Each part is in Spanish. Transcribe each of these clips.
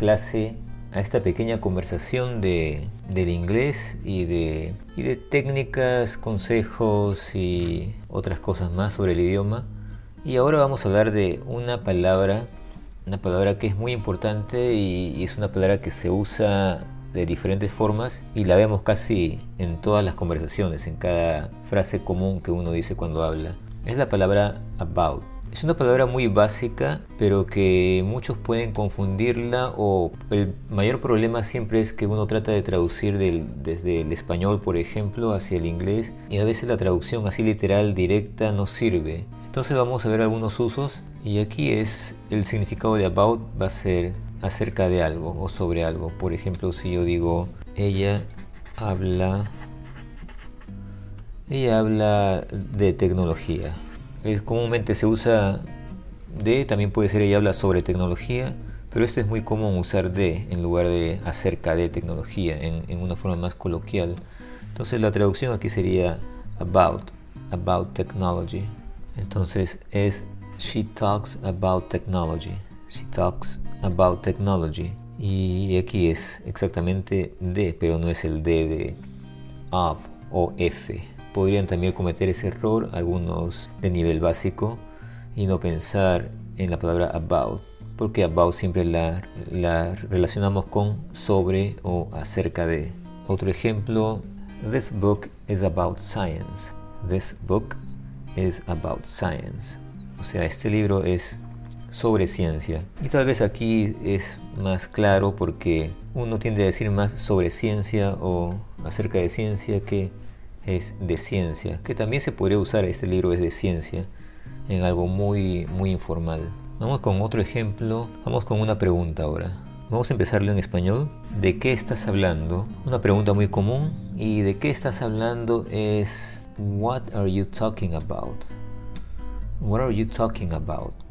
clase, a esta pequeña conversación de, del inglés y de, y de técnicas, consejos y otras cosas más sobre el idioma. Y ahora vamos a hablar de una palabra, una palabra que es muy importante y, y es una palabra que se usa de diferentes formas y la vemos casi en todas las conversaciones, en cada frase común que uno dice cuando habla. Es la palabra about. Es una palabra muy básica, pero que muchos pueden confundirla o el mayor problema siempre es que uno trata de traducir del, desde el español, por ejemplo, hacia el inglés y a veces la traducción así literal, directa, no sirve. Entonces vamos a ver algunos usos y aquí es el significado de about va a ser acerca de algo o sobre algo. Por ejemplo, si yo digo ella habla ella habla de tecnología. Es, comúnmente se usa de, también puede ser ella habla sobre tecnología, pero esto es muy común usar de en lugar de acerca de tecnología en, en una forma más coloquial. Entonces la traducción aquí sería about, about technology. Entonces es she talks about technology. She talks about technology. Y aquí es exactamente de, pero no es el de de of o f podrían también cometer ese error algunos de nivel básico y no pensar en la palabra about, porque about siempre la, la relacionamos con sobre o acerca de. Otro ejemplo, this book is about science. This book is about science. O sea, este libro es sobre ciencia. Y tal vez aquí es más claro porque uno tiende a decir más sobre ciencia o acerca de ciencia que es de ciencia, que también se podría usar este libro es de ciencia en algo muy muy informal. Vamos con otro ejemplo, vamos con una pregunta ahora. Vamos a empezarlo en español. ¿De qué estás hablando? Una pregunta muy común y de qué estás hablando es What are you talking about? What are you talking about?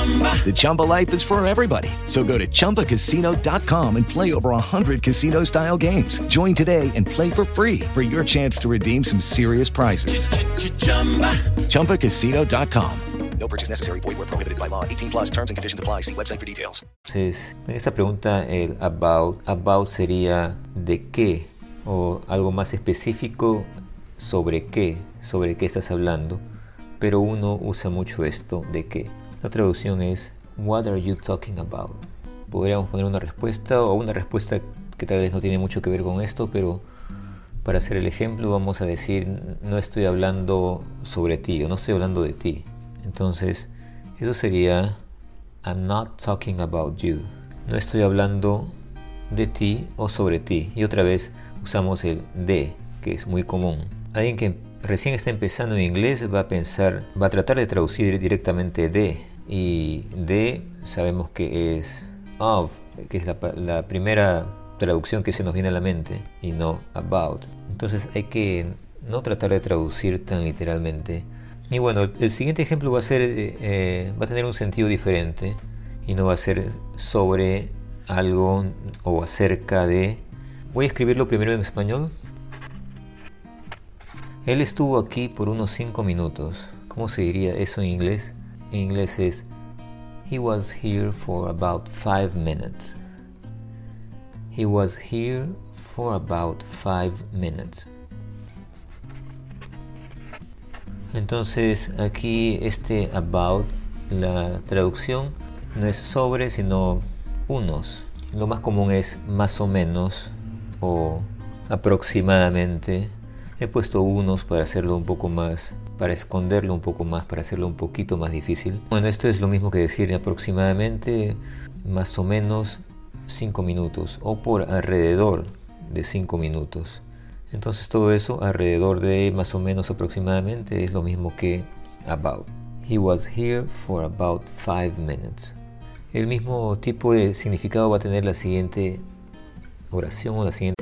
The Chumba life is for everybody. So go to ChumbaCasino.com and play over 100 casino-style games. Join today and play for free for your chance to redeem some serious prizes. ChumbaCasino.com. No purchase necessary. Void were prohibited by law. 18 plus terms and conditions apply. See website for details. Entonces, en esta pregunta el about, about sería de qué o algo más específico sobre qué, sobre qué estás hablando. pero uno usa mucho esto de que la traducción es What are you talking about? Podríamos poner una respuesta o una respuesta que tal vez no tiene mucho que ver con esto, pero para hacer el ejemplo vamos a decir no estoy hablando sobre ti o no estoy hablando de ti. Entonces, eso sería I'm not talking about you. No estoy hablando de ti o sobre ti. Y otra vez usamos el de, que es muy común. Alguien que recién está empezando en inglés va a pensar, va a tratar de traducir directamente de. Y de sabemos que es of, que es la, la primera traducción que se nos viene a la mente y no about. Entonces hay que no tratar de traducir tan literalmente. Y bueno, el siguiente ejemplo va a ser, eh, va a tener un sentido diferente y no va a ser sobre algo o acerca de... Voy a escribirlo primero en español. Él estuvo aquí por unos 5 minutos. ¿Cómo se diría eso en inglés? En inglés es He was here for about 5 minutes. He was here for about 5 minutes. Entonces aquí este about, la traducción no es sobre, sino unos. Lo más común es más o menos o aproximadamente. He puesto unos para hacerlo un poco más, para esconderlo un poco más, para hacerlo un poquito más difícil. Bueno, esto es lo mismo que decir aproximadamente, más o menos 5 minutos o por alrededor de 5 minutos. Entonces todo eso alrededor de más o menos aproximadamente es lo mismo que about. He was here for about 5 minutes. El mismo tipo de significado va a tener la siguiente oración o la siguiente.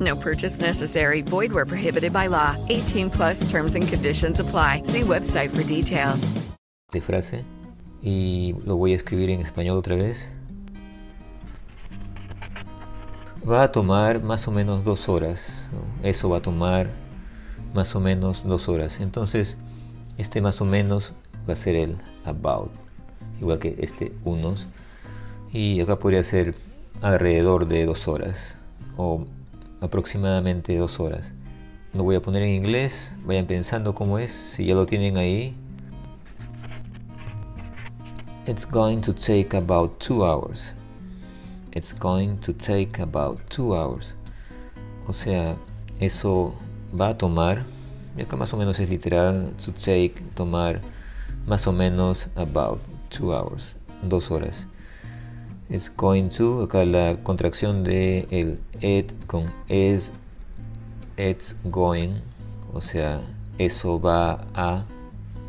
No purchase necessary. Void where prohibited by law. 18 plus terms and conditions apply. See website for details. de frase y lo voy a escribir en español otra vez. Va a tomar más o menos dos horas. Eso va a tomar más o menos dos horas. Entonces, este más o menos va a ser el about. Igual que este unos. Y acá podría ser alrededor de dos horas. O aproximadamente dos horas. Lo voy a poner en inglés. Vayan pensando cómo es. Si ya lo tienen ahí, It's going to take about two hours. It's going to take about two hours. O sea, eso va a tomar, y acá más o menos es literal, to take, tomar, más o menos about two hours, dos horas. It's going to, acá la contracción de el it con is, it's going, o sea, eso va a,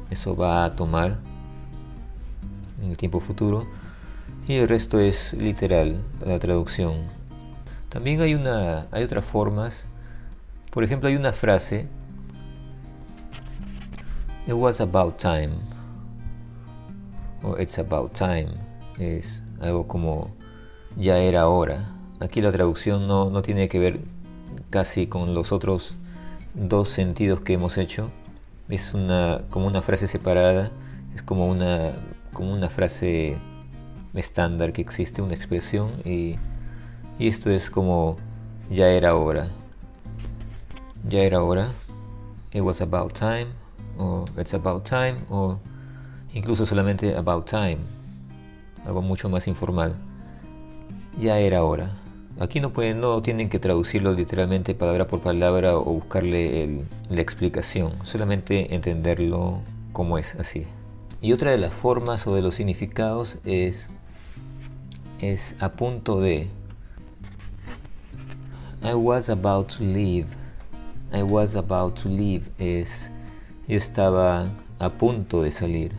eso va a tomar en el tiempo futuro y el resto es literal la traducción. También hay una hay otras formas. Por ejemplo hay una frase it was about time o it's about time es algo como ya era hora aquí la traducción no, no tiene que ver casi con los otros dos sentidos que hemos hecho es una como una frase separada es como una como una frase estándar que existe, una expresión, y, y esto es como ya era hora. Ya era hora. It was about time, o it's about time, o incluso solamente about time. Algo mucho más informal. Ya era hora. Aquí no pueden, no tienen que traducirlo literalmente palabra por palabra o buscarle el- la explicación, solamente entenderlo como es así. Y otra de las formas o de los significados es es a punto de. I was about to leave. I was about to leave es yo estaba a punto de salir.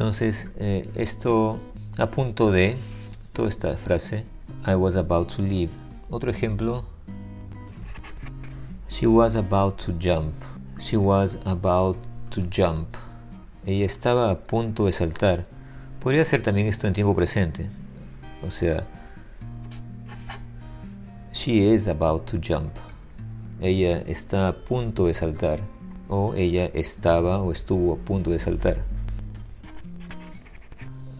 Entonces, eh, esto a punto de, toda esta frase, I was about to leave. Otro ejemplo, she was about to jump. She was about to jump. Ella estaba a punto de saltar. Podría ser también esto en tiempo presente. O sea, she is about to jump. Ella está a punto de saltar. O ella estaba o estuvo a punto de saltar.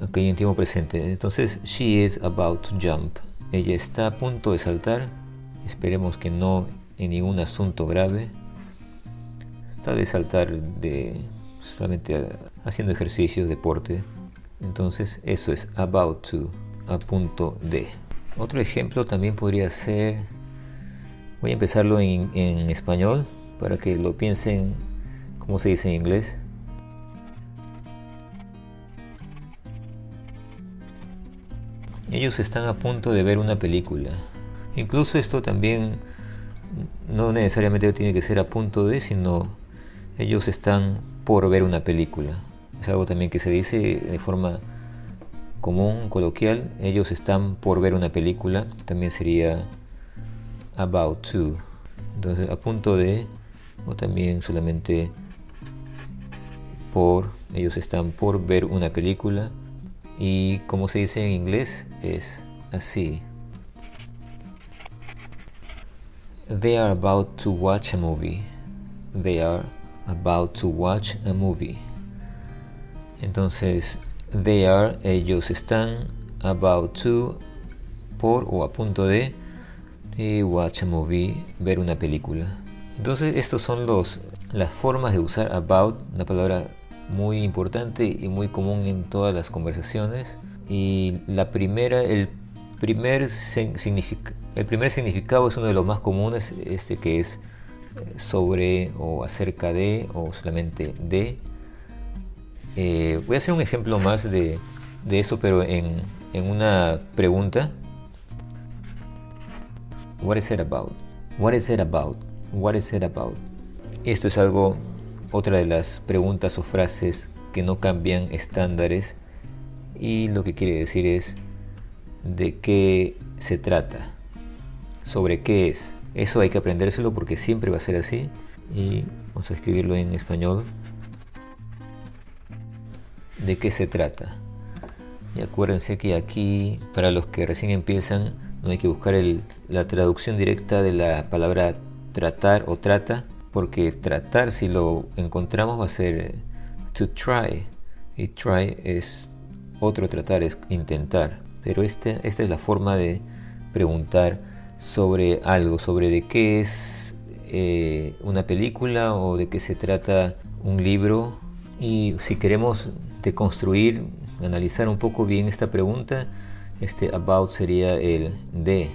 Ok, en tiempo presente. Entonces, she is about to jump. Ella está a punto de saltar. Esperemos que no en ningún asunto grave. Está de saltar de solamente haciendo ejercicios, deporte. Entonces, eso es about to, a punto de. Otro ejemplo también podría ser, voy a empezarlo en, en español para que lo piensen como se dice en inglés. Ellos están a punto de ver una película. Incluso esto también no necesariamente tiene que ser a punto de, sino ellos están por ver una película. Es algo también que se dice de forma común, coloquial. Ellos están por ver una película. También sería about to. Entonces, a punto de, o también solamente por. Ellos están por ver una película. Y como se dice en inglés, es así. They are about to watch a movie. They are about to watch a movie. Entonces, they are, ellos están about to, por o a punto de, watch a movie, ver una película. Entonces, estos son los, las formas de usar about, una palabra muy importante y muy común en todas las conversaciones. Y la primera, el primer, el primer significado es uno de los más comunes, este que es eh, sobre o acerca de o solamente de. Eh, voy a hacer un ejemplo más de, de eso, pero en, en, una pregunta. What is it about? What is it about? What is it about? Esto es algo otra de las preguntas o frases que no cambian estándares y lo que quiere decir es de qué se trata, sobre qué es. Eso hay que aprendérselo porque siempre va a ser así y vamos a escribirlo en español. ¿De qué se trata? Y acuérdense que aquí, para los que recién empiezan, no hay que buscar la traducción directa de la palabra tratar o trata, porque tratar si lo encontramos va a ser eh, to try y try es otro tratar, es intentar. Pero este, esta es la forma de preguntar sobre algo, sobre de qué es eh, una película o de qué se trata un libro. Y si queremos deconstruir, analizar un poco bien esta pregunta, este about sería el de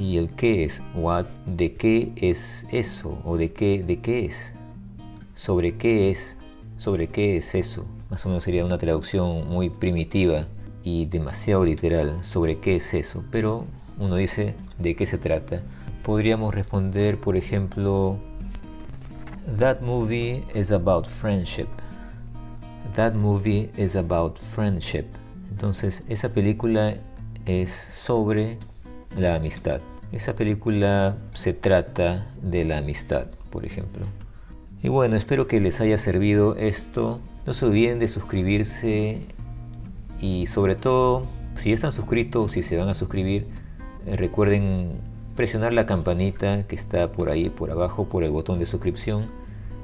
y el qué es, what, de qué es eso o de qué, de qué es, sobre qué es, sobre qué es eso. Más o menos sería una traducción muy primitiva y demasiado literal sobre qué es eso, pero uno dice de qué se trata. Podríamos responder, por ejemplo, That movie is about friendship. That movie is about friendship. Entonces, esa película es sobre la amistad. Esa película se trata de la amistad, por ejemplo. Y bueno, espero que les haya servido esto. No se olviden de suscribirse y sobre todo, si están suscritos, si se van a suscribir, eh, recuerden presionar la campanita que está por ahí, por abajo, por el botón de suscripción.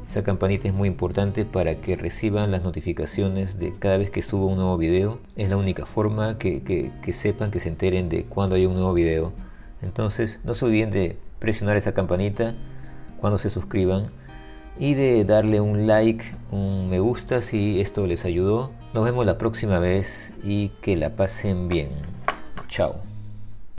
Esa campanita es muy importante para que reciban las notificaciones de cada vez que subo un nuevo video. Es la única forma que, que sepan, que se enteren de cuando hay un nuevo video. Entonces no se olviden de presionar esa campanita cuando se suscriban y de darle un like, un me gusta si esto les ayudó. Nos vemos la próxima vez y que la pasen bien. Chao.